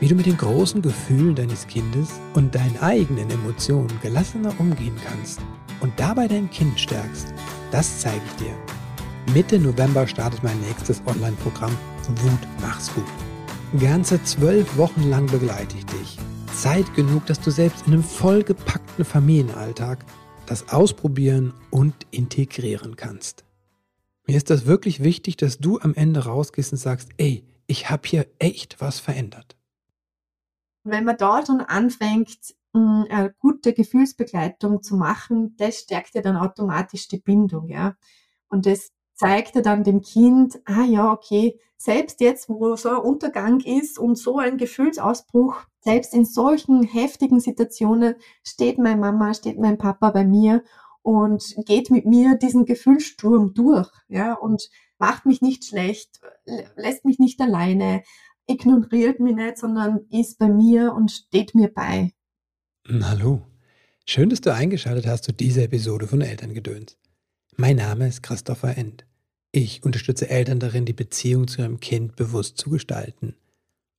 wie du mit den großen Gefühlen deines Kindes und deinen eigenen Emotionen gelassener umgehen kannst und dabei dein Kind stärkst, das zeige ich dir. Mitte November startet mein nächstes Online-Programm Wut mach's gut. Ganze zwölf Wochen lang begleite ich dich. Zeit genug, dass du selbst in einem vollgepackten Familienalltag das ausprobieren und integrieren kannst. Mir ist das wirklich wichtig, dass du am Ende rausgehst und sagst, ey, ich habe hier echt was verändert. Wenn man dort schon anfängt, hm, eine gute Gefühlsbegleitung zu machen, das stärkt ja dann automatisch die Bindung, ja. Und das zeigt ja dann dem Kind, ah ja, okay, selbst jetzt, wo so ein Untergang ist und so ein Gefühlsausbruch, selbst in solchen heftigen Situationen steht meine Mama, steht mein Papa bei mir und geht mit mir diesen Gefühlssturm durch, ja, und macht mich nicht schlecht, lässt mich nicht alleine, ignoriert mich nicht, sondern ist bei mir und steht mir bei. Hallo. Schön, dass du eingeschaltet hast zu dieser Episode von Elterngedöns. Mein Name ist Christopher End. Ich unterstütze Eltern darin, die Beziehung zu ihrem Kind bewusst zu gestalten.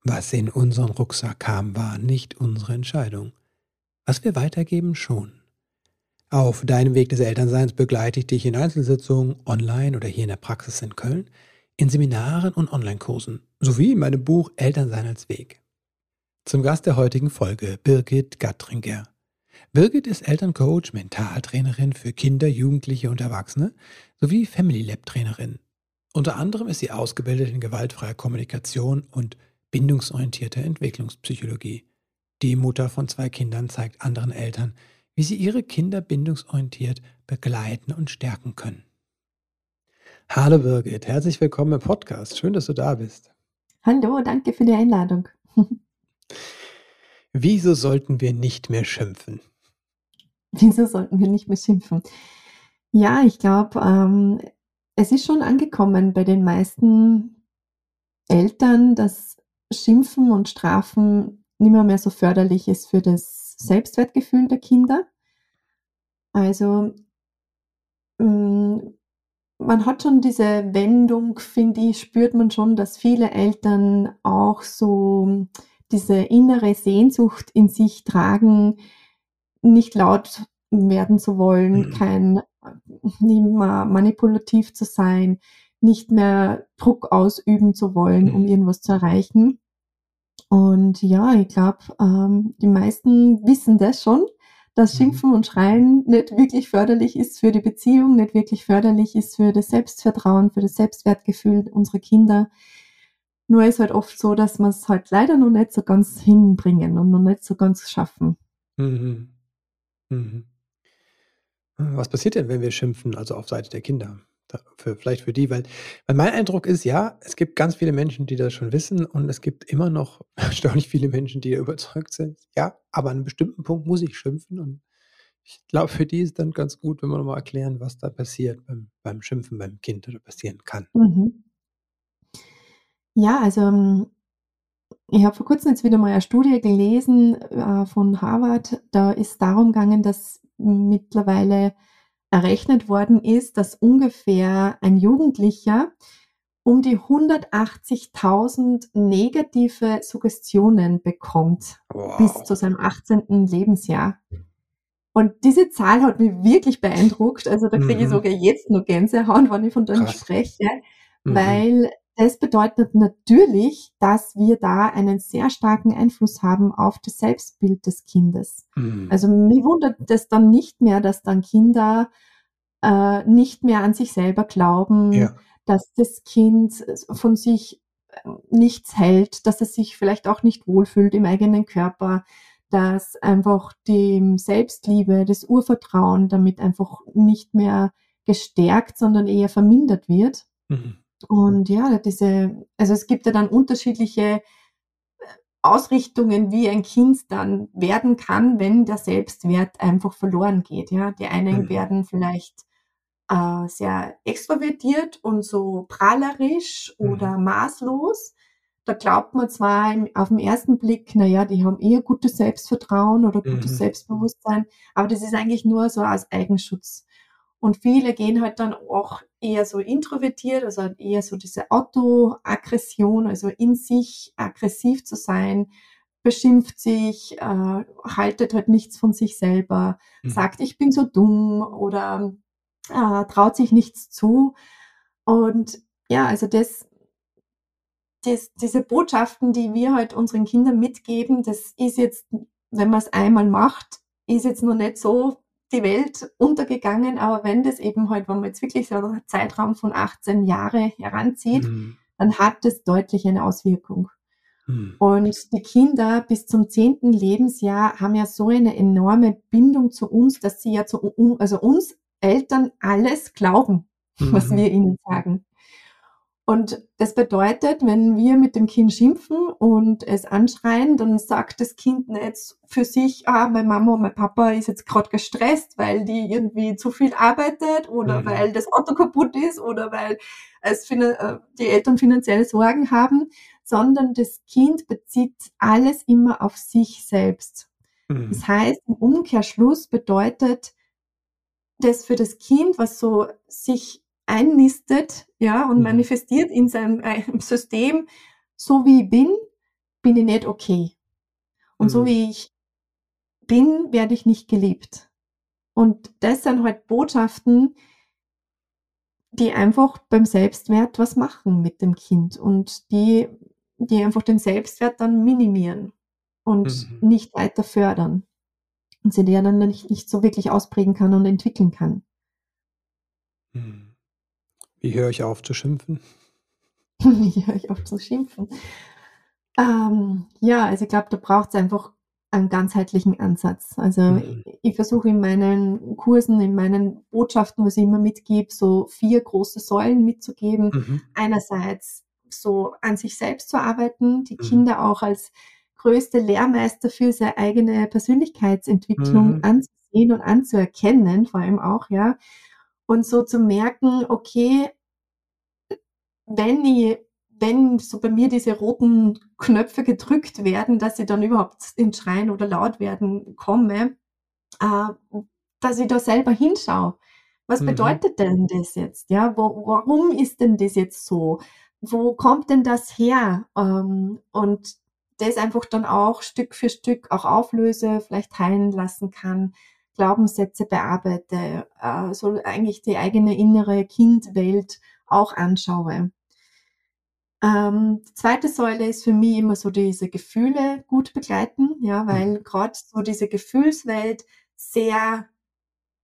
Was in unseren Rucksack kam, war nicht unsere Entscheidung. Was wir weitergeben, schon. Auf deinem Weg des Elternseins begleite ich dich in Einzelsitzungen, online oder hier in der Praxis in Köln, in Seminaren und Online-Kursen, sowie in meinem Buch Elternsein als Weg. Zum Gast der heutigen Folge Birgit Gattringer. Birgit ist Elterncoach, Mentaltrainerin für Kinder, Jugendliche und Erwachsene sowie Family Lab Trainerin. Unter anderem ist sie ausgebildet in gewaltfreier Kommunikation und bindungsorientierter Entwicklungspsychologie. Die Mutter von zwei Kindern zeigt anderen Eltern, wie sie ihre Kinder bindungsorientiert begleiten und stärken können. Hallo Birgit, herzlich willkommen im Podcast. Schön, dass du da bist. Hallo, danke für die Einladung. Wieso sollten wir nicht mehr schimpfen? Wieso sollten wir nicht mehr schimpfen? Ja, ich glaube, ähm, es ist schon angekommen bei den meisten Eltern, dass Schimpfen und Strafen nicht mehr, mehr so förderlich ist für das Selbstwertgefühl der Kinder. Also mm, man hat schon diese Wendung, finde ich, spürt man schon, dass viele Eltern auch so diese innere Sehnsucht in sich tragen, nicht laut werden zu wollen, mhm. kein nicht mehr manipulativ zu sein, nicht mehr Druck ausüben zu wollen, mhm. um irgendwas zu erreichen. Und ja, ich glaube, ähm, die meisten wissen das schon, dass mhm. Schimpfen und Schreien nicht wirklich förderlich ist für die Beziehung, nicht wirklich förderlich ist für das Selbstvertrauen, für das Selbstwertgefühl unserer Kinder. Nur ist halt oft so, dass man es halt leider noch nicht so ganz hinbringen und noch nicht so ganz schaffen. Mhm. Mhm. Was passiert denn, wenn wir schimpfen, also auf Seite der Kinder? Für, vielleicht für die, weil, weil mein Eindruck ist, ja, es gibt ganz viele Menschen, die das schon wissen und es gibt immer noch erstaunlich viele Menschen, die überzeugt sind. Ja, aber an einem bestimmten Punkt muss ich schimpfen und ich glaube, für die ist dann ganz gut, wenn wir nochmal erklären, was da passiert beim, beim Schimpfen beim Kind oder passieren kann. Mhm. Ja, also ähm, ich habe vor kurzem jetzt wieder mal eine Studie gelesen äh, von Harvard. Da ist darum gegangen, dass mittlerweile errechnet worden ist, dass ungefähr ein Jugendlicher um die 180.000 negative Suggestionen bekommt wow. bis zu seinem 18. Lebensjahr. Und diese Zahl hat mich wirklich beeindruckt. Also da kriege mhm. ich sogar jetzt noch Gänsehaut, wenn ich von dem spreche, mhm. weil das bedeutet natürlich, dass wir da einen sehr starken Einfluss haben auf das Selbstbild des Kindes. Mhm. Also mir wundert es dann nicht mehr, dass dann Kinder äh, nicht mehr an sich selber glauben, ja. dass das Kind von sich äh, nichts hält, dass es sich vielleicht auch nicht wohlfühlt im eigenen Körper, dass einfach die Selbstliebe, das Urvertrauen damit einfach nicht mehr gestärkt, sondern eher vermindert wird. Mhm. Und ja, diese, also es gibt ja dann unterschiedliche äh, Ausrichtungen, wie ein Kind dann werden kann, wenn der Selbstwert einfach verloren geht. Ja, die einen mhm. werden vielleicht äh, sehr extrovertiert und so prahlerisch mhm. oder maßlos. Da glaubt man zwar im, auf den ersten Blick, naja, die haben eher gutes Selbstvertrauen oder gutes mhm. Selbstbewusstsein, aber das ist eigentlich nur so als Eigenschutz. Und viele gehen halt dann auch eher so introvertiert, also eher so diese Autoaggression, also in sich aggressiv zu sein, beschimpft sich, äh, haltet halt nichts von sich selber, mhm. sagt, ich bin so dumm oder äh, traut sich nichts zu. Und ja, also das, das, diese Botschaften, die wir halt unseren Kindern mitgeben, das ist jetzt, wenn man es einmal macht, ist jetzt noch nicht so die Welt untergegangen, aber wenn das eben halt, wenn man jetzt wirklich so einen Zeitraum von 18 Jahre heranzieht, mhm. dann hat das deutlich eine Auswirkung. Mhm. Und die Kinder bis zum zehnten Lebensjahr haben ja so eine enorme Bindung zu uns, dass sie ja zu also uns Eltern alles glauben, mhm. was wir ihnen sagen. Und das bedeutet, wenn wir mit dem Kind schimpfen und es anschreien, dann sagt das Kind nicht für sich, ah, meine Mama und mein Papa ist jetzt gerade gestresst, weil die irgendwie zu viel arbeitet oder mhm. weil das Auto kaputt ist oder weil es äh, die Eltern finanzielle Sorgen haben, sondern das Kind bezieht alles immer auf sich selbst. Mhm. Das heißt, im Umkehrschluss bedeutet das für das Kind, was so sich einnistet, ja, und mhm. manifestiert in seinem äh, System, so wie ich bin, bin ich nicht okay. Und mhm. so wie ich bin, werde ich nicht geliebt. Und das sind halt Botschaften, die einfach beim Selbstwert was machen mit dem Kind und die, die einfach den Selbstwert dann minimieren und mhm. nicht weiter fördern. Und sie der dann nicht, nicht so wirklich ausprägen kann und entwickeln kann. Mhm. Wie höre ich auf zu schimpfen? Wie höre ich auf zu schimpfen? Ähm, ja, also ich glaube, da braucht es einfach einen ganzheitlichen Ansatz. Also mhm. ich, ich versuche in meinen Kursen, in meinen Botschaften, was ich immer mitgebe, so vier große Säulen mitzugeben. Mhm. Einerseits so an sich selbst zu arbeiten, die mhm. Kinder auch als größte Lehrmeister für seine eigene Persönlichkeitsentwicklung mhm. anzusehen und anzuerkennen, vor allem auch, ja und so zu merken, okay, wenn ich, wenn so bei mir diese roten Knöpfe gedrückt werden, dass ich dann überhaupt ins Schreien oder laut werden komme, äh, dass ich da selber hinschaue. Was mhm. bedeutet denn das jetzt? Ja, wo, warum ist denn das jetzt so? Wo kommt denn das her? Ähm, und das einfach dann auch Stück für Stück auch auflöse, vielleicht heilen lassen kann, Glaubenssätze bearbeite, äh, so eigentlich die eigene innere Kindwelt auch anschaue. Ähm, die zweite Säule ist für mich immer so diese Gefühle gut begleiten, ja, weil mhm. gerade so diese Gefühlswelt sehr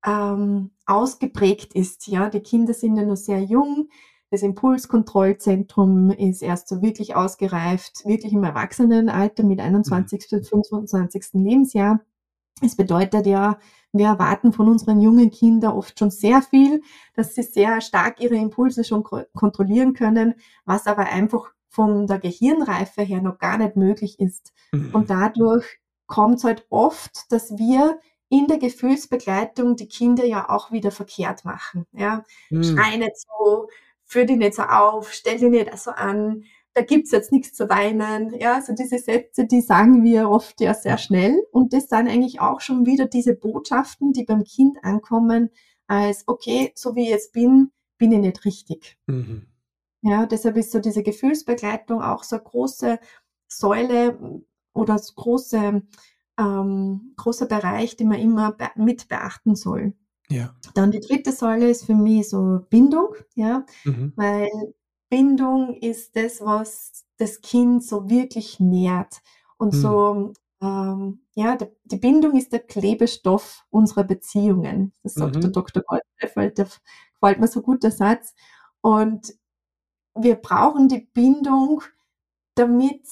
ähm, ausgeprägt ist. Ja, die Kinder sind ja noch sehr jung. Das Impulskontrollzentrum ist erst so wirklich ausgereift, wirklich im Erwachsenenalter mit 21. bis 25. Lebensjahr. Es bedeutet ja, wir erwarten von unseren jungen Kindern oft schon sehr viel, dass sie sehr stark ihre Impulse schon kontrollieren können, was aber einfach von der Gehirnreife her noch gar nicht möglich ist. Mhm. Und dadurch kommt es halt oft, dass wir in der Gefühlsbegleitung die Kinder ja auch wieder verkehrt machen. Ja? Mhm. Schrei nicht so, führ die nicht so auf, stell die nicht so an, da gibt's jetzt nichts zu weinen. Ja, also diese Sätze, die sagen wir oft ja sehr schnell. Und das sind eigentlich auch schon wieder diese Botschaften, die beim Kind ankommen, als, okay, so wie ich jetzt bin, bin ich nicht richtig. Mhm. Ja, deshalb ist so diese Gefühlsbegleitung auch so eine große Säule oder so große, ähm, großer Bereich, den man immer mit beachten soll. Ja. Dann die dritte Säule ist für mich so Bindung, ja, mhm. weil Bindung ist das, was das Kind so wirklich nährt. Und mhm. so, ähm, ja, die, die Bindung ist der Klebestoff unserer Beziehungen. Das sagt mhm. der Dr. Goldfeld, der gefällt mir so gut, der Satz. Und wir brauchen die Bindung, damit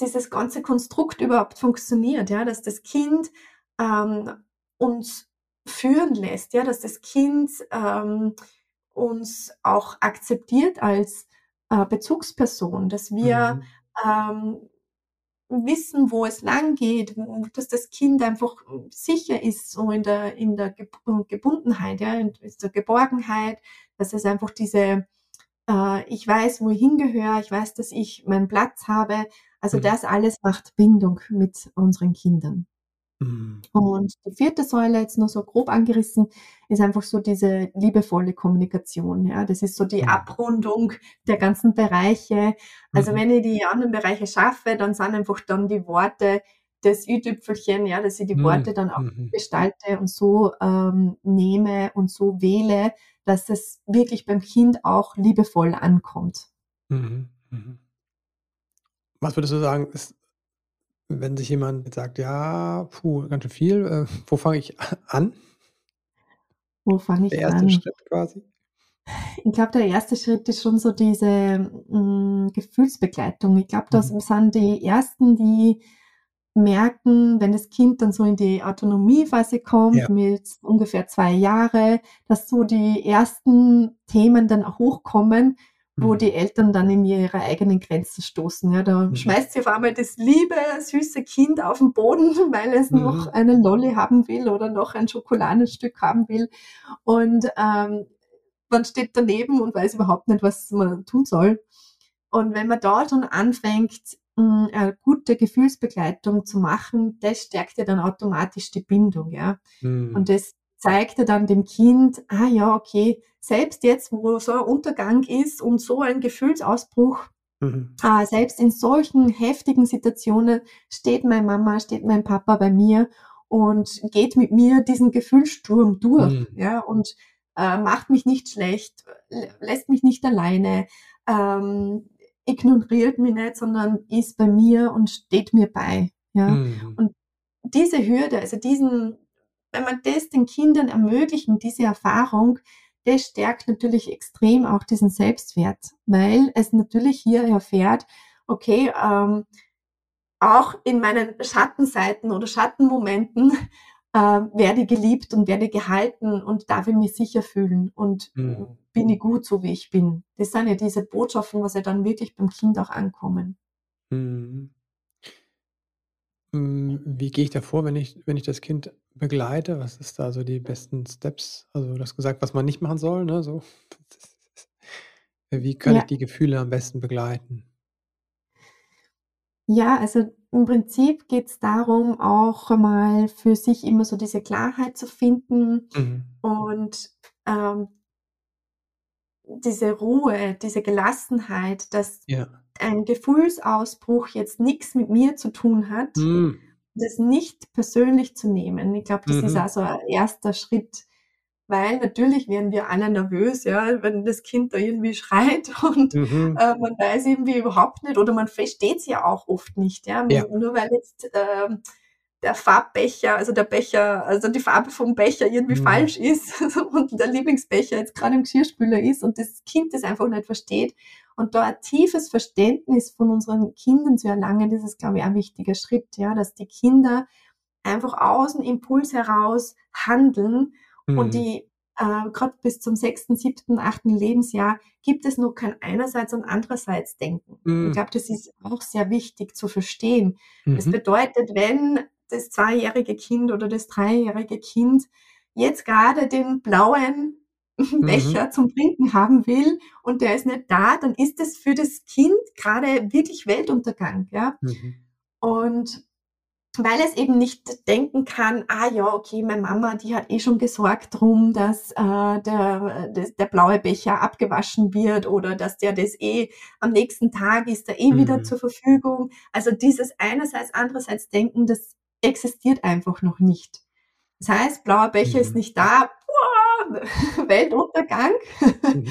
dieses ganze Konstrukt überhaupt funktioniert, ja, dass das Kind ähm, uns führen lässt, ja, dass das Kind ähm, uns auch akzeptiert als äh, Bezugsperson, dass wir mhm. ähm, wissen, wo es lang geht, dass das Kind einfach sicher ist, so in der, in der Gebundenheit, ja, in der Geborgenheit, dass es einfach diese, äh, ich weiß, wo ich hingehöre, ich weiß, dass ich meinen Platz habe. Also mhm. das alles macht Bindung mit unseren Kindern. Mhm. Und die vierte Säule, jetzt nur so grob angerissen, ist einfach so diese liebevolle Kommunikation. Ja, das ist so die mhm. Abrundung der ganzen Bereiche. Also mhm. wenn ich die anderen Bereiche schaffe, dann sind einfach dann die Worte das Ü-Tüpfelchen, ja, dass ich die Worte dann auch mhm. gestalte und so ähm, nehme und so wähle, dass es wirklich beim Kind auch liebevoll ankommt. Mhm. Mhm. Was würdest du sagen, ist wenn sich jemand sagt: „Ja, puh, ganz schön viel, äh, wo fange ich an?“ Wo fange Der ich erste an? Schritt quasi? Ich glaube, der erste Schritt ist schon so diese, hm, Gefühlsbegleitung. Ich glaube, das Mhm. sind die Ersten, die merken, wenn das Kind dann so in die Autonomiephase kommt Ja. mit ungefähr 2 Jahre, dass so die ersten Themen dann auch hochkommen, wo Mhm. die Eltern dann in ihre eigenen Grenzen stoßen. Ja, da Mhm. schmeißt sich auf einmal das liebe, süße Kind auf 'n Boden, weil es noch Mhm. einen Lolli haben will oder noch ein Schokoladenstück haben will. Und, ähm, man steht daneben und weiß überhaupt nicht, was man tun soll. Und wenn man da schon anfängt, hm, eine gute Gefühlsbegleitung zu machen, das stärkt ja dann automatisch die Bindung, ja. Mhm. Und das zeigt ja dann dem Kind: „Ah ja, okay, selbst jetzt, wo so ein Untergang ist und so ein Gefühlsausbruch, Mhm. äh, selbst in solchen heftigen Situationen steht meine Mama, steht mein Papa bei mir und geht mit mir diesen Gefühlssturm durch, Mhm. ja, und, äh, macht mich nicht schlecht, lä lässt mich nicht alleine, ähm, ignoriert mich nicht, sondern ist bei mir und steht mir bei“, ja? Mhm. Und diese Hürde, also diesen wenn man das den Kindern ermöglichen, diese Erfahrung, das stärkt natürlich extrem auch diesen Selbstwert, weil es natürlich hier erfährt: „Okay, ähm, auch in meinen Schattenseiten oder Schattenmomenten, äh, werde ich geliebt und werde gehalten und darf ich mich sicher fühlen und Mhm. bin ich gut, so wie ich bin.“ Das sind ja diese Botschaften, was ja dann wirklich beim Kind auch ankommen. Mhm. Hm, wie gehe ich da vor, wenn ich wenn ich das Kind begleite? Was ist da so die besten Steps? Also, du hast gesagt, was man nicht machen soll, ne, so. Wie kann ich Ja. die Gefühle am besten begleiten? Ja, also im Prinzip geht's darum, auch mal für sich immer so diese Klarheit zu finden Mhm. und, ähm diese Ruhe, diese Gelassenheit, dass Ja. Ein Gefühlsausbruch jetzt nix mit mir zu tun hat, Mhm. das nicht persönlich zu nehmen. Ich glaube, das ist Mhm. auch so ein 1. Schritt, weil natürlich werden wir alle nervös, ja, wenn das Kind da irgendwie schreit und, Mhm. äh, man weiß irgendwie überhaupt nicht oder man versteht's ja auch oft nicht, ja. Ja. Nur weil jetzt, ähm, der Farbbecher also der Becher also die Farbe vom Becher irgendwie Mhm. falsch ist und der Lieblingsbecher jetzt grade im Geschirrspüler ist und das Kind das einfach nicht versteht. Und da ein tiefes Verständnis von unseren Kindern zu erlangen, das ist, glaube ich, ein wichtiger Schritt, ja, dass die Kinder einfach aus'm Impuls heraus handeln und Mhm. die äh, grad bis zum 6., 7., 8. Lebensjahr gibt es noch kein einerseits und andererseits Denken. Ich Mhm. glaube, das ist auch sehr wichtig zu verstehen. Das Mhm. bedeutet, wenn das zweijährige Kind oder das dreijährige Kind jetzt grade den blauen Mhm. Becher zum Trinken haben will und der ist nicht da, dann ist das für das Kind grade wirklich Weltuntergang, ja? Mhm. Und weil es eben nicht denken kann: „Ah ja, okay, meine Mama, die hat eh schon gesorgt drum, dass, äh, der das der blaue Becher abgewaschen wird oder dass der das eh am nächsten Tag ist er eh wieder Mhm. zur Verfügung.“ Also dieses einerseits, andererseits Denken, das existiert einfach noch nicht. Das heißt, blauer Becher ist Mhm. nicht da, boah, Weltuntergang. Mhm.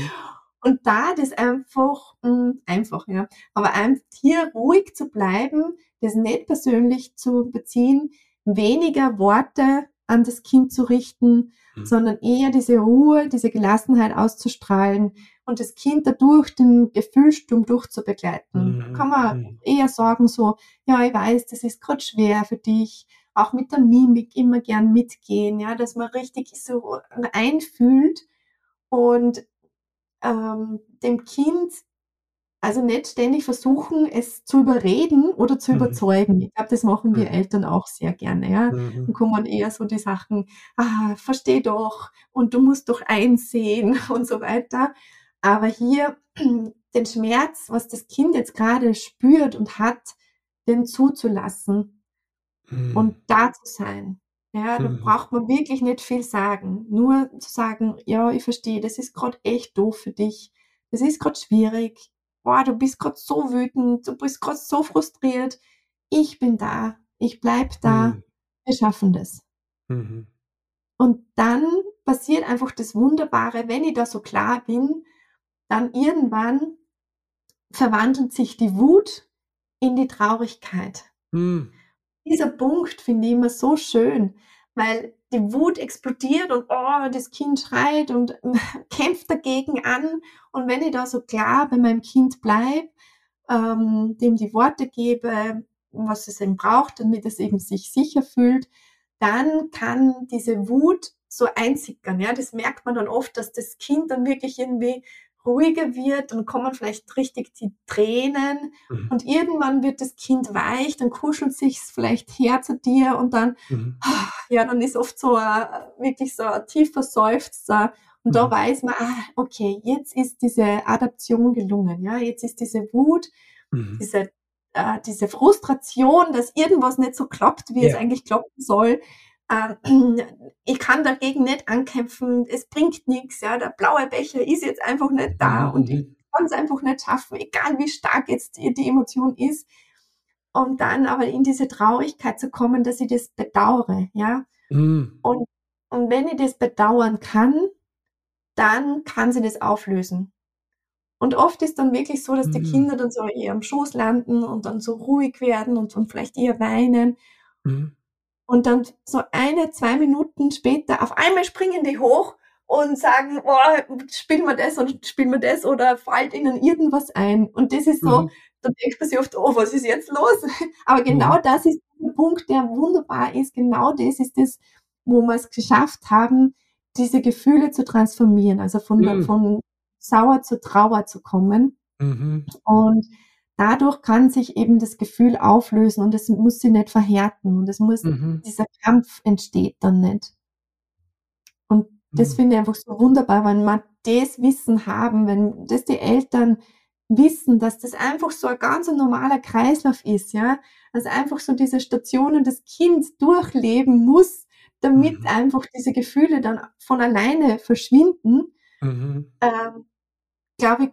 Und da das einfach hm, einfach, ja, aber einf hier ruhig zu bleiben, das nicht persönlich zu beziehen, weniger Worte an das Kind zu richten, Mhm. sondern eher diese Ruhe, diese Gelassenheit auszustrahlen und das Kind dadurch den Gefühlssturm durchzubegleiten. Da Mhm. kann man Mhm. eher sagen so: „Ja, ich weiß, das ist grad schwer für dich.“ Auch mit der Mimik immer gern mitgehen, ja, dass man richtig so einfühlt und, ähm, dem Kind also nicht ständig versuchen, es zu überreden oder zu Mhm. überzeugen. Ich glaube, das machen wir Mhm. Eltern auch sehr gerne, ja. Dann Mhm. kommen eher so die Sachen: „Ah, versteh doch und du musst doch einsehen“ und so weiter. Aber hier den Schmerz, was das Kind jetzt grade spürt und hat, den zuzulassen mhm. und da zu sein. Ja, da mhm. braucht man wirklich nicht viel sagen. Nur zu sagen, ja, ich verstehe, das ist gerade echt doof für dich. Das ist gerade schwierig. Boah, du bist gerade so wütend, du bist gerade so frustriert. Ich bin da, ich bleib da, mhm. wir schaffen das. Mhm. Und dann passiert einfach das Wunderbare, wenn ich da so klar bin, dann irgendwann verwandelt sich die Wut in die Traurigkeit. Mhm. Dieser Punkt finde ich immer so schön, weil die Wut explodiert und oh, das Kind schreit und kämpft dagegen an. Und wenn ich da so klar bei meinem Kind bleibe, ähm, dem die Worte gebe, was es eben braucht, damit es eben sich sicher fühlt, dann kann diese Wut so einsickern. Ja, das merkt man dann oft, dass das Kind dann wirklich irgendwie ruhiger wird, dann kommen vielleicht richtig die Tränen mhm. und irgendwann wird das Kind weich, dann kuschelt sich vielleicht her zu dir und dann, mhm. ja, dann ist oft so ein, wirklich so ein tiefer Seufzer und mhm. da weiß man, ah, okay, jetzt ist diese Adaption gelungen, ja, jetzt ist diese Wut, mhm. diese, äh, diese Frustration, dass irgendwas nicht so klappt, wie ja. es eigentlich klappen soll, ich kann dagegen nicht ankämpfen, es bringt nichts, ja, der blaue Becher ist jetzt einfach nicht da und ich kann es einfach nicht schaffen, egal wie stark jetzt die, die Emotion ist. Und dann aber in diese Traurigkeit zu kommen, dass ich das bedauere, ja. Mhm. Und, und wenn ich das bedauern kann, dann kann sie das auflösen. Und oft ist dann wirklich so, dass die mhm. Kinder dann so eher am Schoß landen und dann so ruhig werden und, und vielleicht eher weinen. Mhm. Und dann so eine, zwei Minuten später, auf einmal springen die hoch und sagen, oh, spielen wir das und spielen wir das oder fällt ihnen irgendwas ein. Und das ist so, mhm. da denkt man sich oft, oh, was ist jetzt los? Aber genau mhm. das ist der Punkt, der wunderbar ist. Genau das ist das, wo wir es geschafft haben, diese Gefühle zu transformieren, also von, mhm. von sauer zu Trauer zu kommen. Mhm. Und dadurch kann sich eben das Gefühl auflösen und es muss sie nicht verhärten und es muss, mhm. dieser Kampf entsteht dann nicht. Und das mhm. finde ich einfach so wunderbar, wenn man das Wissen haben, wenn das die Eltern wissen, dass das einfach so ein ganz normaler Kreislauf ist, ja, dass einfach so diese Stationen des Kindes durchleben muss, damit mhm. einfach diese Gefühle dann von alleine verschwinden, mhm. ähm, glaube ich,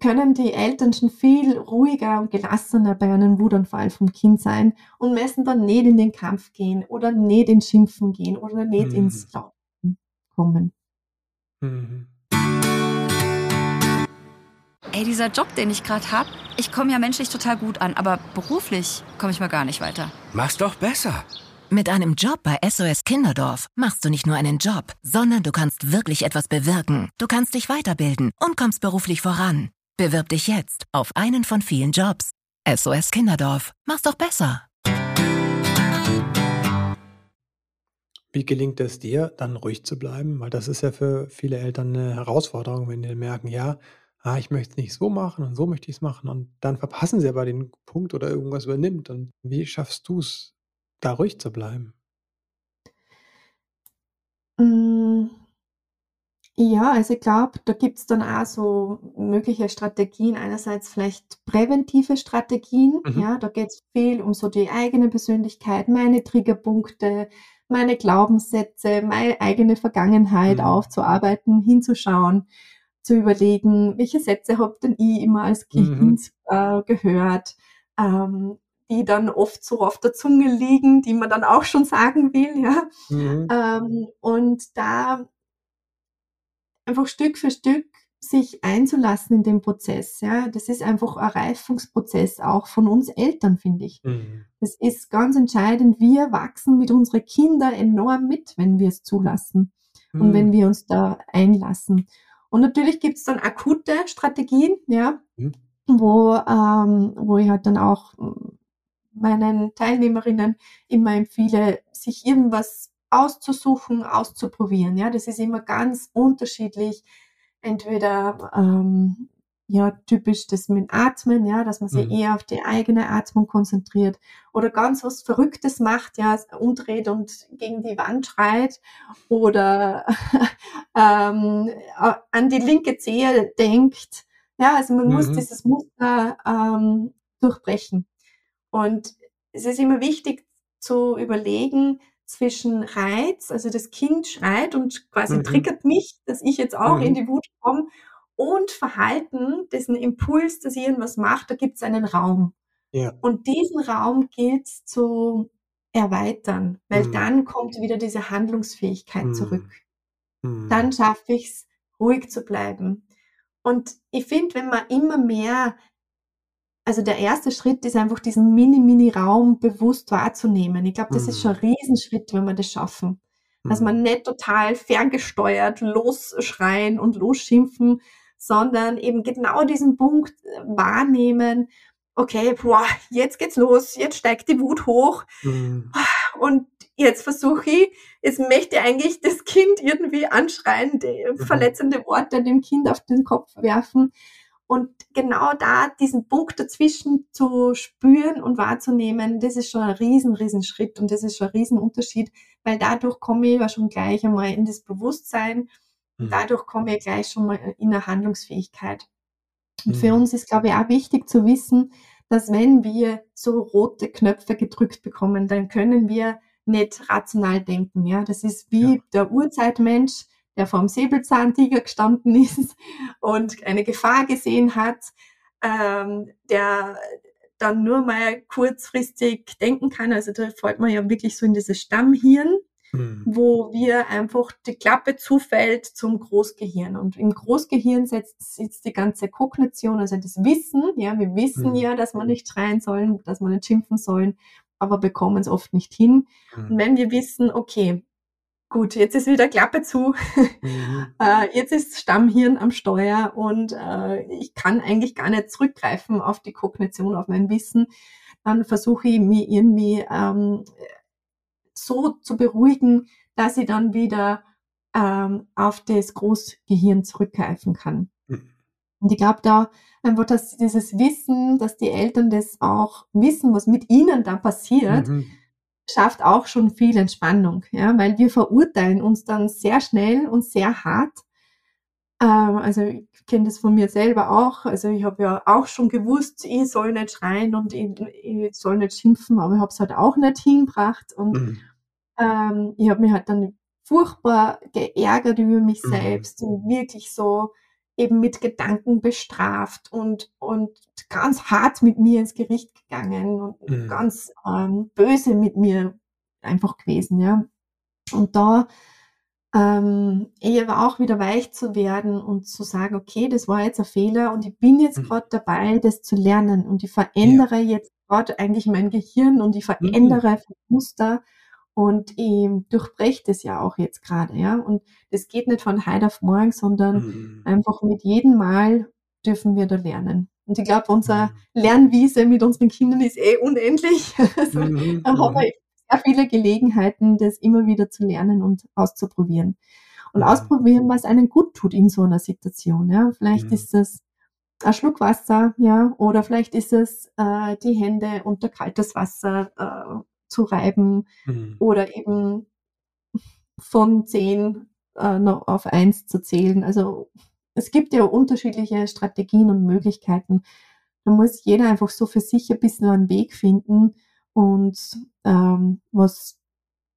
können die Eltern schon viel ruhiger und gelassener bei einem Wutanfall vom Kind sein und müssen dann nicht in den Kampf gehen oder nicht ins Schimpfen gehen oder nicht mhm. ins Lauten kommen. Mhm. Ey, dieser Job, den ich gerade habe, ich komme ja menschlich total gut an, aber beruflich komme ich mal gar nicht weiter. Mach's doch besser. Mit einem Job bei SOS Kinderdorf machst du nicht nur einen Job, sondern du kannst wirklich etwas bewirken. Du kannst dich weiterbilden und kommst beruflich voran. Bewirb dich jetzt auf einen von vielen Jobs. SOS Kinderdorf. Mach's doch besser. Wie gelingt es dir, dann ruhig zu bleiben? Weil das ist ja für viele Eltern eine Herausforderung, wenn die merken, ja, ah, ich möchte es nicht so machen und so möchte ich es machen und dann verpassen sie aber den Punkt oder irgendwas übernimmt. Und wie schaffst du es, da ruhig zu bleiben? Mmh. Ja, also ich glaube, da gibt's dann auch so mögliche Strategien. Einerseits vielleicht präventive Strategien, Mhm. ja, da geht's viel um so die eigene Persönlichkeit, meine Triggerpunkte, meine Glaubenssätze, meine eigene Vergangenheit Mhm. aufzuarbeiten, hinzuschauen, zu überlegen, welche Sätze habe denn ich immer als Mhm. Kind, äh, gehört, ähm, die dann oft so auf der Zunge liegen, die man dann auch schon sagen will, ja. Mhm. Ähm, und da einfach Stück für Stück sich einzulassen in den Prozess. Ja, das ist einfach ein Reifungsprozess auch von uns Eltern, finde ich. Mhm. Das ist ganz entscheidend. Wir wachsen mit unseren Kindern enorm mit, wenn wir es zulassen mhm. und wenn wir uns da einlassen. Und natürlich gibt es dann akute Strategien, ja, mhm. wo, ähm, wo ich halt dann auch meinen Teilnehmerinnen immer empfehle, sich irgendwas auszusuchen, auszuprobieren. Ja, das ist immer ganz unterschiedlich. Entweder ähm, ja typisch das mit Atmen, ja, dass man sich mhm. eher auf die eigene Atmung konzentriert oder ganz was Verrücktes macht, ja, umdreht und gegen die Wand schreit oder ähm, an die linke Zehe denkt. Ja, also man mhm. muss dieses Muster ähm, durchbrechen. Und es ist immer wichtig, zu überlegen zwischen Reiz, also das Kind schreit und quasi Mhm. triggert mich, dass ich jetzt auch in Mhm. die Wut komme und Verhalten, diesen Impuls, dass ich irgendwas mache, da gibt's einen Raum. Ja. Und diesen Raum gilt's zu erweitern, weil Mhm. dann kommt wieder diese Handlungsfähigkeit zurück. Mhm. Dann schaffe ich's, ruhig zu bleiben. Und ich finde, wenn man immer mehr also der erste Schritt ist einfach diesen mini, mini Raum bewusst wahrzunehmen. Ich glaube, das ist schon ein Mhm. Riesenschritt, wenn wir das schaffen. Dass man Mhm. nicht total ferngesteuert losschreien und losschimpfen, sondern eben genau diesen Punkt äh, wahrnehmen. Okay, boah, jetzt geht's los, jetzt steigt die Wut hoch Mhm. und jetzt versuche ich, jetzt möchte ich eigentlich das Kind irgendwie anschreien, Mhm. verletzende Worte dem Kind auf den Kopf werfen. Und genau da diesen Punkt dazwischen zu spüren und wahrzunehmen, das ist schon ein riesen, riesen Schritt und das ist schon ein riesen Unterschied, weil dadurch komme ich ja schon gleich einmal in das Bewusstsein Mhm. dadurch komme ich gleich schon mal in eine Handlungsfähigkeit. Und für Mhm. uns ist, glaube ich, auch wichtig zu wissen, dass wenn wir so rote Knöpfe gedrückt bekommen, dann können wir nicht rational denken. Ja, das ist wie Ja. der Urzeitmensch, der vorm Säbelzahntiger gestanden ist und eine Gefahr gesehen hat, ähm, der dann nur mal kurzfristig denken kann. Also da fällt man ja wirklich so in dieses Stammhirn Mhm. wo wir einfach die Klappe zufällt zum Großgehirn. Und im Großgehirn sitzt, sitzt die ganze Kognition, also das Wissen. Ja, wir wissen Mhm. ja, dass wir nicht schreien sollen, dass wir nicht schimpfen sollen, aber bekommen es oft nicht hin. Und Mhm. wenn wir wissen, okay, gut, jetzt ist wieder Klappe zu, Mhm. äh, jetzt ist Stammhirn am Steuer und äh, ich kann eigentlich gar nicht zurückgreifen auf die Kognition, auf mein Wissen, dann versuche ich mich irgendwie ähm, so zu beruhigen, dass ich dann wieder ähm, auf das Großgehirn zurückgreifen kann. Mhm. Und ich glaube da einfach, dass dieses Wissen, dass die Eltern das auch wissen, was mit ihnen da passiert, Mhm. Schafft auch schon viel Entspannung, ja, weil wir verurteilen uns dann sehr schnell und sehr hart. Ähm, also ich kenne das von mir selber auch. Also ich habe ja auch schon gewusst, ich soll nicht schreien und ich, ich soll nicht schimpfen, aber ich habe es halt auch nicht hingebracht und Mhm. ähm, ich habe mich halt dann furchtbar geärgert über mich Mhm. selbst und wirklich so eben mit Gedanken bestraft und, und ganz hart mit mir ins Gericht gegangen und Mhm. ganz ähm, böse mit mir einfach gewesen, ja. Und da ähm, eher auch wieder weich zu werden und zu sagen, okay, das war jetzt ein Fehler und ich bin jetzt Mhm. gerade dabei, das zu lernen und ich verändere jetzt gerade eigentlich mein Gehirn und ich Mhm. verändere Muster und ich durchbreche das ja auch jetzt gerade, ja. Und das geht nicht von heute auf morgen, sondern Mhm. einfach mit jedem Mal dürfen wir da lernen. Und ich glaube, unsere Mhm. Lernwiese mit unseren Kindern ist eh unendlich. Also, Mhm. da haben Mhm. wir sehr viele Gelegenheiten, das immer wieder zu lernen und auszuprobieren. Und Mhm. ausprobieren, was einen gut tut in so einer Situation. Ja, vielleicht Mhm. ist es ein Schluck Wasser, ja, oder vielleicht ist es äh, die Hände unter kaltes Wasser äh, zu reiben Mhm. oder eben von zehn äh, noch auf eins zu zählen. Also es gibt ja unterschiedliche Strategien und Möglichkeiten. Da muss jeder einfach so für sich ein bisschen einen Weg finden und ähm, was,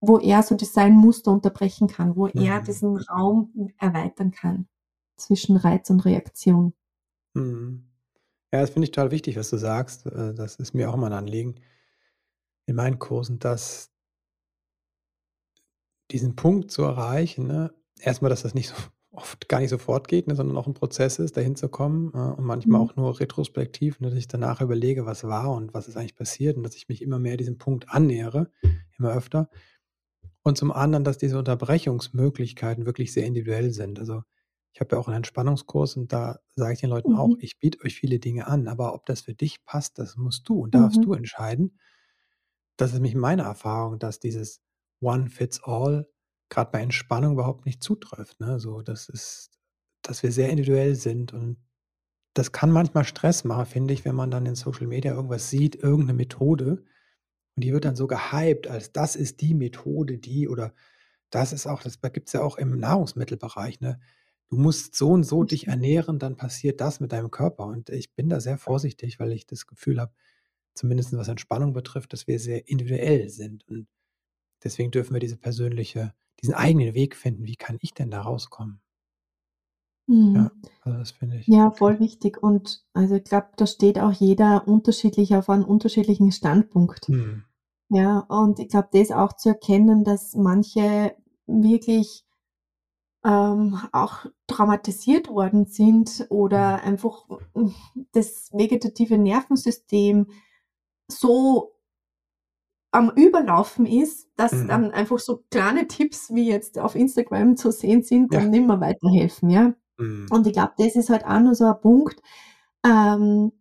wo er so sein Muster unterbrechen kann, wo er Mhm. diesen Raum erweitern kann zwischen Reiz und Reaktion. Mhm. Ja, das finde ich total wichtig, was du sagst. Äh, Das ist mir auch immer ein Anliegen in meinen Kursen, dass diesen Punkt zu erreichen, ne? Erstmal, dass das nicht so oft gar nicht sofort geht, ne, sondern auch ein Prozess ist, dahin zu kommen, äh, und manchmal Mhm. auch nur retrospektiv, ne, dass ich danach überlege, was war und was ist eigentlich passiert und dass ich mich immer mehr diesem Punkt annähere, immer öfter. Und zum anderen, dass diese Unterbrechungsmöglichkeiten wirklich sehr individuell sind. Also, ich habe ja auch einen Entspannungskurs und da sage ich den Leuten auch: Mhm. „Ich biete euch viele Dinge an, aber ob das für dich passt, das musst du und darfst Mhm. du entscheiden.“ Das ist nämlich meine Erfahrung, dass dieses One fits all grad bei Entspannung überhaupt nicht zutrifft, ne? So, das ist dass wir sehr individuell sind und das kann manchmal Stress machen, finde ich, wenn man dann in Social Media irgendwas sieht, irgend 'ne Methode und die wird dann so gehypt als das ist die Methode, die oder das ist auch das gibt's ja auch im Nahrungsmittelbereich, ne? Du musst so und so dich ernähren, dann passiert das mit deinem Körper und ich bin da sehr vorsichtig, weil ich das Gefühl habe, zumindest was Entspannung betrifft, dass wir sehr individuell sind. Und deswegen dürfen wir diese persönliche, diesen eigenen Weg finden. Wie kann ich denn da rauskommen? Mhm. Ja, also das finde ich. Ja, voll wichtig. Und also ich glaube, da steht auch jeder unterschiedlich auf einem unterschiedlichen Standpunkt. Hm. Ja, und ich glaube, das auch zu erkennen, dass manche wirklich ähm, auch traumatisiert worden sind oder Mhm. einfach mm, das vegetative Nervensystem so am Überlaufen ist, dass Mhm. dann einfach so kleine Tipps wie jetzt auf Instagram zu sehen sind, Ja. dann nicht mehr weiterhelfen, ja. Mhm. Und ich glaube, das ist halt auch nur so ein Punkt, ähm,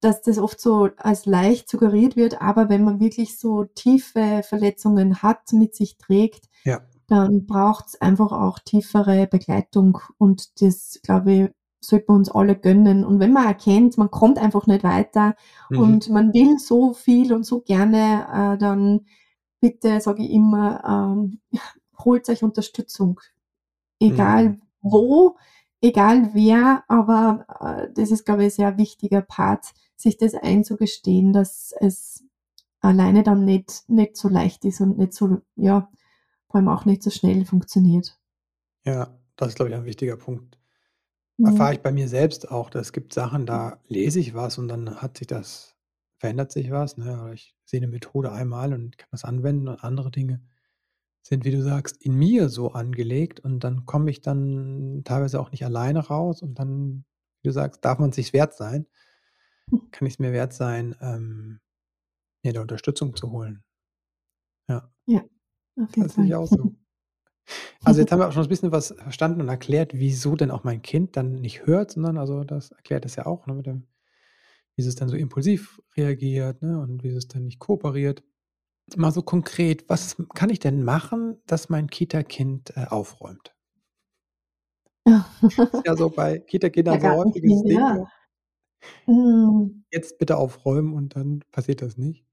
dass das oft so als leicht suggeriert wird, aber wenn man wirklich so tiefe Verletzungen hat, mit sich trägt, Ja. dann braucht es einfach auch tiefere Begleitung und das, glaube ich, sollte man uns alle gönnen. Und wenn man erkennt, man kommt einfach nicht weiter Mhm. und man will so viel und so gerne, äh, dann bitte, sage ich immer, ähm, holt euch Unterstützung. Egal Mhm. wo, egal wer, aber äh, das ist, glaube ich, ein sehr wichtiger Part, sich das einzugestehen, dass es alleine dann nicht, nicht so leicht ist und nicht so, ja, vor allem auch nicht so schnell funktioniert. Ja, das ist, glaube ich, ein wichtiger Punkt. Mhm. Erfahre ich bei mir selbst auch, dass es gibt Sachen, da lese ich was und dann hat sich das, verändert sich was, ne? Ich sehe eine Methode einmal und kann das anwenden und andere Dinge sind, wie du sagst, in mir so angelegt und dann komme ich dann teilweise auch nicht alleine raus und dann, wie du sagst, darf man es sich wert sein, Mhm. kann ich es mir wert sein, ähm, mir da Unterstützung zu holen. Ja, Ja, das sehe ich auch so. Also jetzt haben wir auch schon ein bisschen was verstanden und erklärt, wieso denn auch mein Kind dann nicht hört, sondern also das erklärt es ja auch, ne, mit dem, wie es dann so impulsiv reagiert, ne, und wie es dann nicht kooperiert. Mal so konkret, was kann ich denn machen, dass mein Kita-Kind äh, aufräumt? Ist ja so bei Ja, Kita-Kindern so ganz häufiges Ding, ja. Mhm. Jetzt bitte aufräumen und dann passiert das nicht.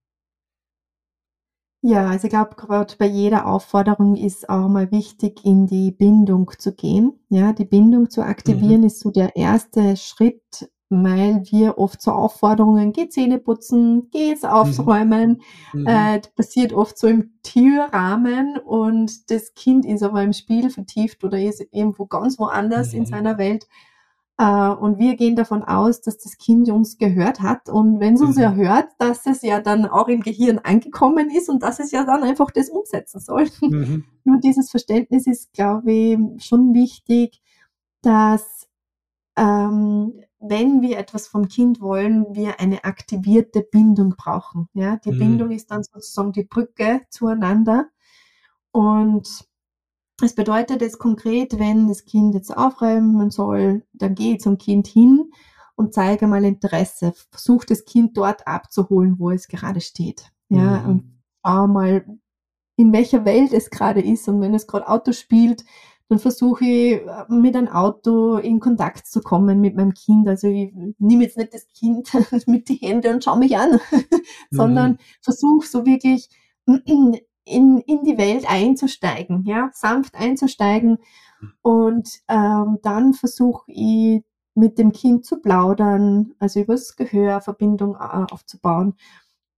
Ja, also ich glaube, gerade bei jeder Aufforderung ist auch mal wichtig, in die Bindung zu gehen. Ja, die Bindung zu Mhm. aktivieren ist so der erste Schritt, weil wir oft so Aufforderungen, geh Zähne putzen, geh jetzt Mhm. aufräumen, Mhm. äh, passiert oft so im Türrahmen und das Kind ist aber im Spiel vertieft oder ist irgendwo ganz woanders in Mhm. seiner Welt. Äh, und wir gehen davon aus, dass das Kind uns gehört hat. Und wenn es uns ja Mhm. hört, dass es ja dann auch im Gehirn angekommen ist und dass es ja dann einfach das umsetzen soll. Mhm. Nur dieses Verständnis ist, glaube ich, schon wichtig, dass ähm, wenn wir etwas vom Kind wollen, wir eine aktivierte Bindung brauchen. Ja, die Mhm. Bindung ist dann sozusagen die Brücke zueinander. Und es bedeutet jetzt konkret, wenn das Kind jetzt aufräumen soll, dann gehe ich zum Kind hin und zeige mal Interesse. Versuche das Kind dort abzuholen, wo es gerade steht. Ja, Mhm. und schau mal, in welcher Welt es gerade ist. Und wenn es gerade Auto spielt, dann versuche ich äh, mit einem Auto in Kontakt zu kommen mit meinem Kind. Also ich nehme jetzt nicht das Kind mit die Hände und schau mich an, sondern Mhm. versuche so wirklich in, in die Welt einzusteigen, ja, sanft einzusteigen. Und ähm, dann versuche ich mit dem Kind zu plaudern, also übers Gehör Verbindung äh, aufzubauen.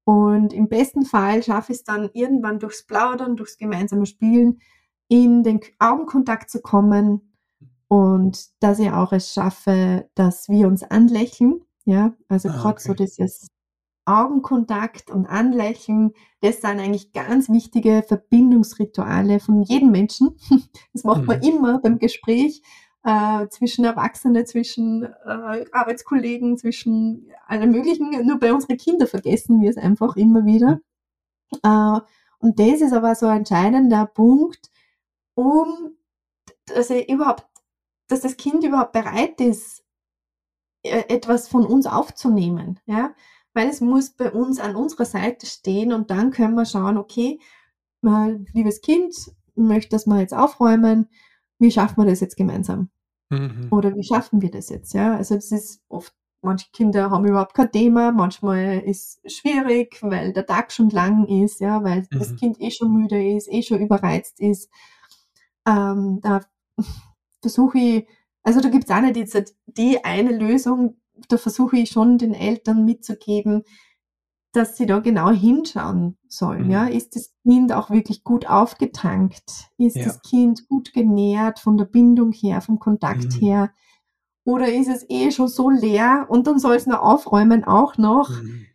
Und im besten Fall schaffe ich es dann irgendwann durchs Plaudern, durchs gemeinsame Spielen in den Augenkontakt zu kommen und dass ich auch es schaffe, dass wir uns anlächeln. Ja, also Ah, gerade so okay. dieses Augenkontakt und Anlächeln, das sind eigentlich ganz wichtige Verbindungsrituale von jedem Menschen. Das macht man Mhm. immer beim Gespräch äh, zwischen Erwachsenen, zwischen äh, Arbeitskollegen, zwischen allem Möglichen. Nur bei unseren Kindern vergessen wir es einfach immer Mhm. wieder. Äh, und das ist aber so ein entscheidender Punkt, um dass er überhaupt, dass das Kind überhaupt bereit ist, äh, etwas von uns aufzunehmen, ja, weil es muss bei uns an unserer Seite stehen und dann können wir schauen, okay, mal, liebes Kind, möchte das mal jetzt aufräumen, wie schaffen wir das jetzt gemeinsam? Mhm. Oder wie schaffen wir das jetzt, ja? Also das ist oft, manche Kinder haben überhaupt kein Thema, manchmal ist es schwierig, weil der Tag schon lang ist, ja, weil das Mhm. Kind eh schon müde ist, eh schon überreizt ist. Ähm, da versuche ich, also da gibt es auch nicht jetzt die eine Lösung, da versuche ich schon den Eltern mitzugeben, dass sie da genau hinschauen sollen. Mhm. Ja, ist das Kind auch wirklich gut aufgetankt? Ist Ja. das Kind gut genährt von der Bindung her, vom Kontakt Mhm. her? Oder ist es eh schon so leer und dann soll es noch aufräumen auch noch? Mhm.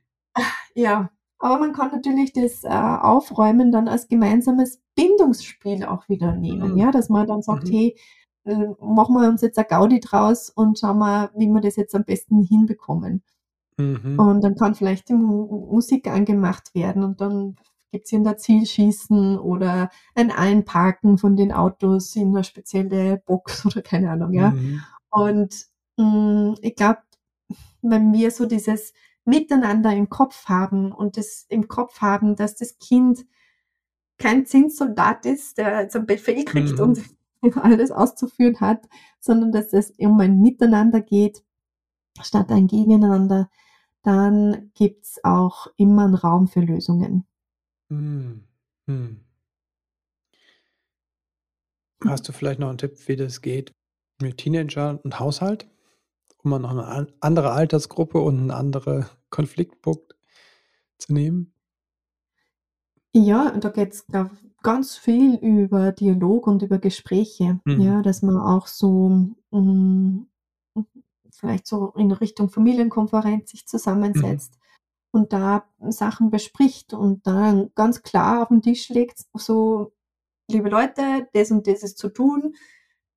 Ja, aber man kann natürlich das äh, Aufräumen dann als gemeinsames Bindungsspiel auch wieder nehmen, Mhm. ja, dass man dann sagt, Mhm. hey, machen wir uns jetzt ein Gaudi draus und schauen wir, wie wir das jetzt am besten hinbekommen. Mhm. Und dann kann vielleicht die Mu Musik angemacht werden und dann gibt's in der Zielschießen oder ein Einparken von den Autos in eine spezielle Box oder keine Ahnung, ja. Mhm. Und mh, ich glaube, wenn wir so dieses Miteinander im Kopf haben und das im Kopf haben, dass das Kind kein Zinssoldat ist, der jetzt ein Befehl kriegt Mhm. und alles auszuführen hat, sondern dass es um ein Miteinander geht, statt ein Gegeneinander, dann gibt's auch immer einen Raum für Lösungen. Mhm. Mhm. Hast du vielleicht noch einen Tipp, wie das geht mit Teenager und Haushalt? Um mal noch eine an andere Altersgruppe und 'n andere Konfliktpunkt zu nehmen? Ja, da geht's da ganz viel über Dialog und über Gespräche, Mhm. ja, dass man auch so, hm, vielleicht so in Richtung Familienkonferenz sich Mhm. zusammensetzt und da Sachen bespricht und dann ganz klar auf 'n Tisch legt, so: „Liebe Leute, das und das ist zu tun.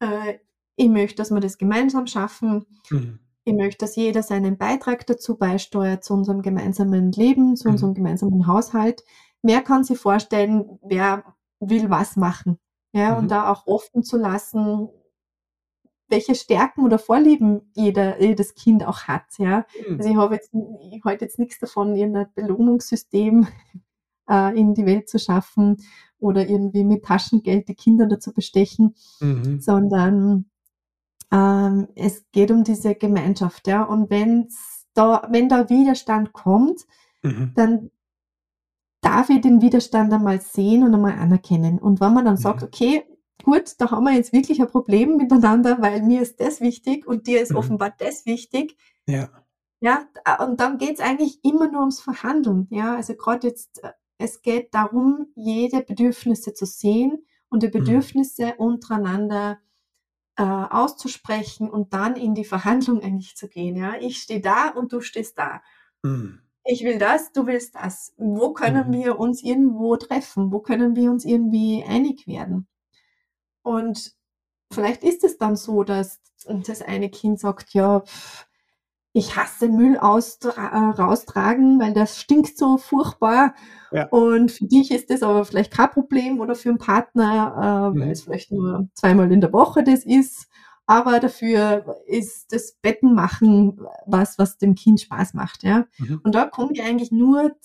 Äh, ich möchte, dass wir das gemeinsam schaffen. Mhm. Ich möchte, dass jeder seinen Beitrag dazu beisteuert zu unserem gemeinsamen Leben, zu unserem Mhm. gemeinsamen Haushalt. Wer kann sich vorstellen, wer will was machen?“ Ja, und Mhm. da auch offen zu lassen, welche Stärken oder Vorlieben jeder jedes Kind auch hat, ja. Mhm. Also, ich habe jetzt ich halte jetzt nix davon, irgendein Belohnungssystem, äh, in die Welt zu schaffen oder irgendwie mit Taschengeld die Kinder dazu bestechen, Mhm. sondern, ähm, es geht um diese Gemeinschaft, ja. Und wenn's da wenn da Widerstand kommt, Mhm. dann darf ich den Widerstand einmal sehen und einmal anerkennen. Und wenn man dann sagt: Mhm. „Okay, gut, da haben wir jetzt wirklich ein Problem miteinander, weil mir ist das wichtig und dir ist Mhm. offenbar das wichtig.“ Ja. Ja, und dann geht's eigentlich immer nur ums Verhandeln, ja. Also, grad jetzt, äh, es geht darum, jede Bedürfnisse zu sehen und die Mhm. Bedürfnisse untereinander, äh, auszusprechen und dann in die Verhandlung eigentlich zu gehen, ja. Ich stehe da und du stehst da. Mhm. Ich will das, du willst das. Wo können Mhm. wir uns irgendwo treffen? Wo können wir uns irgendwie einig werden? Und vielleicht ist es dann so, dass das eine Kind sagt: „Ja, ich hasse Müll äh, raustragen, weil das stinkt so furchtbar.“ Ja. Und für dich ist das aber vielleicht kein Problem oder für 'n Partner, äh, weil Mhm. es vielleicht nur zweimal in der Woche das ist, aber dafür ist das Bettenmachen was, was dem Kind Spaß macht, ja. Mhm. Und da komme ich eigentlich nur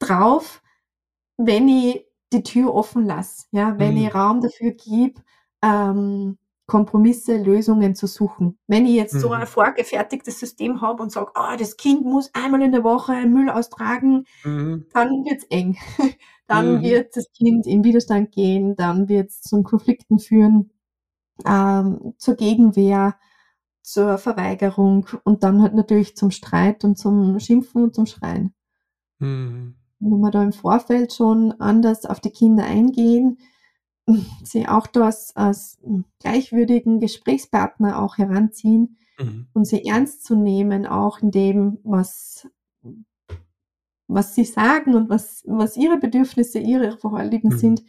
drauf, wenn ich die Tür offen lasse, ja, wenn ich Mhm. Raum dafür gebe, ähm, Kompromisse, Lösungen zu suchen. Wenn ich jetzt so ein Mhm. vorgefertigtes System habe und sage: „Ah, das Kind muss einmal in der Woche Müll austragen“, Mhm. dann wird's eng. Dann Mhm. wird das Kind in Widerstand gehen, dann wird's zu Konflikten führen, ähm, zur Gegenwehr, zur Verweigerung und dann halt natürlich zum Streit und zum Schimpfen und zum Schreien. Mhm. Wenn wir da im Vorfeld schon anders auf die Kinder eingehen, sie auch da als als, gleichwürdigen Gesprächspartner auch heranziehen Mhm. und sie ernst zu nehmen, auch in dem, was was sie sagen und was was ihre Bedürfnisse, ihre Vorlieben Mhm. sind,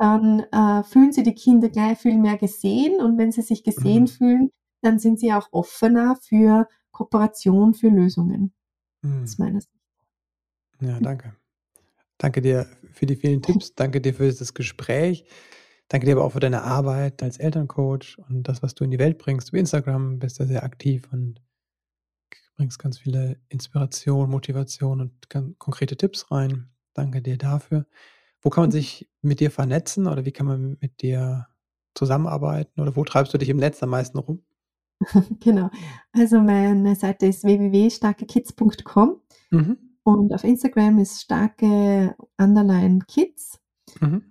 dann, äh, fühlen sich die Kinder gleich viel mehr gesehen und wenn sie sich gesehen Mhm. fühlen, dann sind sie auch offener für Kooperation, für Lösungen. Aus Mhm. meiner Sicht. Ja, danke. Danke dir für die vielen Tipps. Danke dir für dieses Gespräch. Danke dir aber auch für deine Arbeit als Elterncoach und das, was du in die Welt bringst. Über Instagram bist du sehr aktiv und bringst ganz viele Inspiration, Motivation und konkrete Tipps rein. Danke dir dafür. Wo kann man Mhm. sich mit dir vernetzen oder wie kann man mit dir zusammenarbeiten oder wo treibst du dich im Netz am meisten rum? Genau. Also, meine Seite ist www.starkekids.com Mhm. und auf Instagram ist starke_kids. Mhm.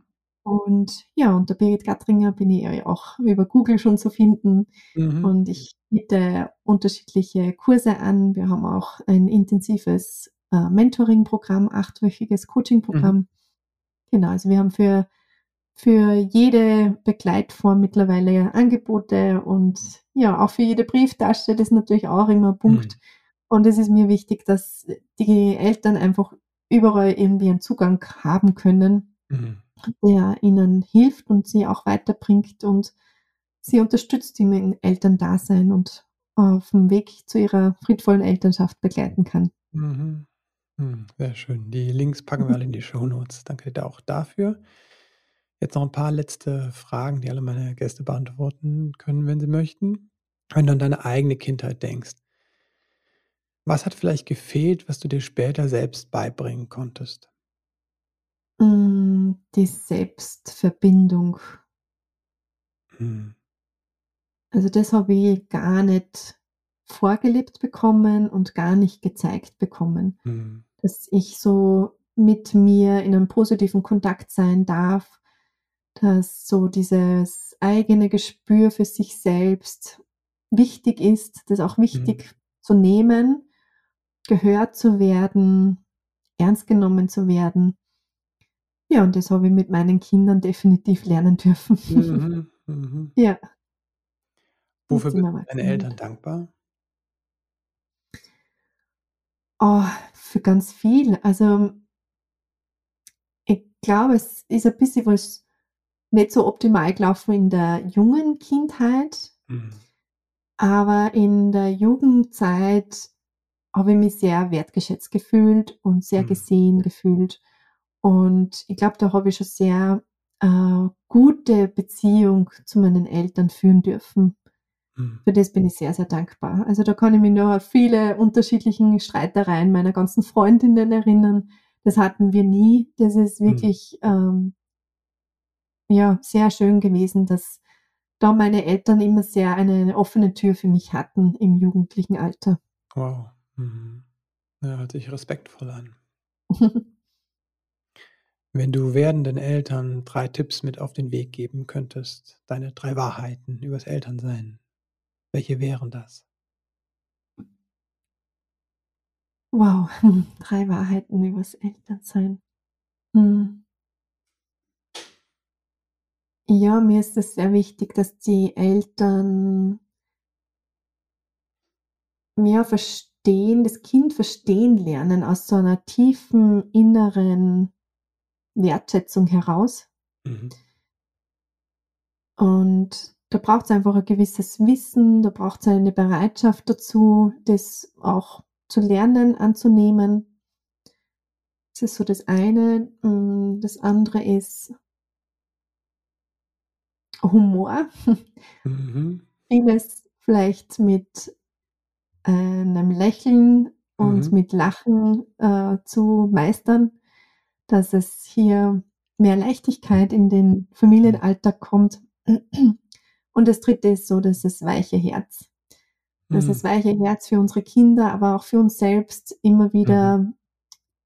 Und ja, unter Birgit Gattringer bin ich ja auch über Google schon zu finden Mhm. und ich biete unterschiedliche Kurse an. Wir haben auch ein intensives äh, Mentoring-Programm, achtwöchiges Coaching-Programm. Genau, also wir haben für, für jede Begleitform mittlerweile Angebote und ja, auch für jede Brieftasche, das ist natürlich auch immer ein Punkt. Mhm. Und es ist mir wichtig, dass die Eltern einfach überall irgendwie einen Zugang haben können, mhm. der ihnen hilft und sie auch weiterbringt und sie unterstützt im Elterndasein und auf dem Weg zu ihrer friedvollen Elternschaft begleiten kann. Mhm. Hm, sehr schön. Die Links packen wir alle in die Show Notes. Danke dir auch dafür. Jetzt noch ein paar letzte Fragen, die alle meine Gäste beantworten können, wenn sie möchten. Wenn du an deine eigene Kindheit denkst, was hat vielleicht gefehlt, was du dir später selbst beibringen konntest? Hm, die Selbstverbindung. Hm. Also das habe ich gar nicht vorgelebt bekommen und gar nicht gezeigt bekommen. Mhm dass ich so mit mir in einem positiven Kontakt sein darf, dass so dieses eigene Gespür für sich selbst wichtig ist, das auch wichtig mhm. zu nehmen, gehört zu werden, ernst genommen zu werden. Ja, und das habe ich mit meinen Kindern definitiv lernen dürfen. Mhm, mhm. Ja. Wofür sind deine Eltern dankbar? Oh, für ganz viel. Also ich glaube, es ist ein bisschen was nicht so optimal gelaufen in der jungen Kindheit, mhm. aber in der Jugendzeit habe ich mich sehr wertgeschätzt gefühlt und sehr mhm. gesehen gefühlt. Und ich glaube, da habe ich schon sehr äh, gute Beziehung zu meinen Eltern führen dürfen. Mhm. Für das bin ich sehr, sehr dankbar. Also da kann ich mich noch viele unterschiedlichen Streitereien meiner ganzen Freundinnen erinnern. Das hatten wir nie. Das ist mhm. wirklich ähm, ja sehr schön gewesen, dass da meine Eltern immer sehr eine offene Tür für mich hatten im jugendlichen Alter. Wow. Mhm. Ja, hört sich respektvoll an. Wenn du werdenden Eltern drei Tipps mit auf den Weg geben könntest, deine drei Wahrheiten übers Elternsein, welche wären das? Wow, drei Wahrheiten übers Elternsein. Hm. Ja, mir ist es sehr wichtig, dass die Eltern mehr verstehen, das Kind verstehen lernen aus so einer tiefen inneren Wertschätzung heraus. Mhm. Und da braucht es einfach ein gewisses Wissen, da braucht es eine Bereitschaft dazu, das auch zu lernen, anzunehmen. Das ist so das eine. Das andere ist Humor. Mhm. Vieles vielleicht mit einem Lächeln und mhm. mit Lachen äh, zu meistern, dass es hier mehr Leichtigkeit in den Familienalltag kommt. Und das dritte ist so, dass das weiche Herz. Das mhm. das weiche Herz für unsere Kinder, aber auch für uns selbst immer wieder mhm.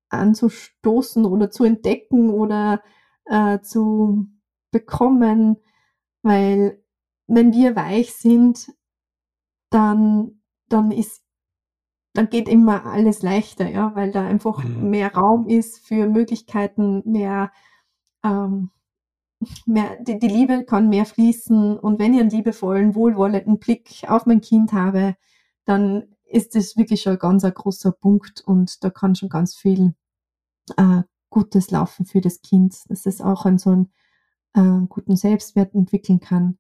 anzustoßen oder zu entdecken oder äh, zu bekommen, weil wenn wir weich sind, dann, dann ist, dann geht immer alles leichter, ja, weil da einfach mhm. mehr Raum ist für Möglichkeiten, mehr ähm, mehr, die, die Liebe kann mehr fließen und wenn ich einen liebevollen, wohlwollenden Blick auf mein Kind habe, dann ist das wirklich schon ein ganz ein großer Punkt und da kann schon ganz viel äh, Gutes laufen für das Kind, dass es auch einen so einen äh, guten Selbstwert entwickeln kann.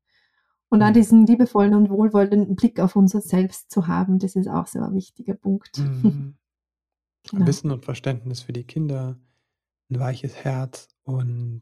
Und auch mhm. diesen liebevollen und wohlwollenden Blick auf unser Selbst zu haben, das ist auch so ein wichtiger Punkt. Mhm. genau. Wissen und Verständnis für die Kinder, ein weiches Herz und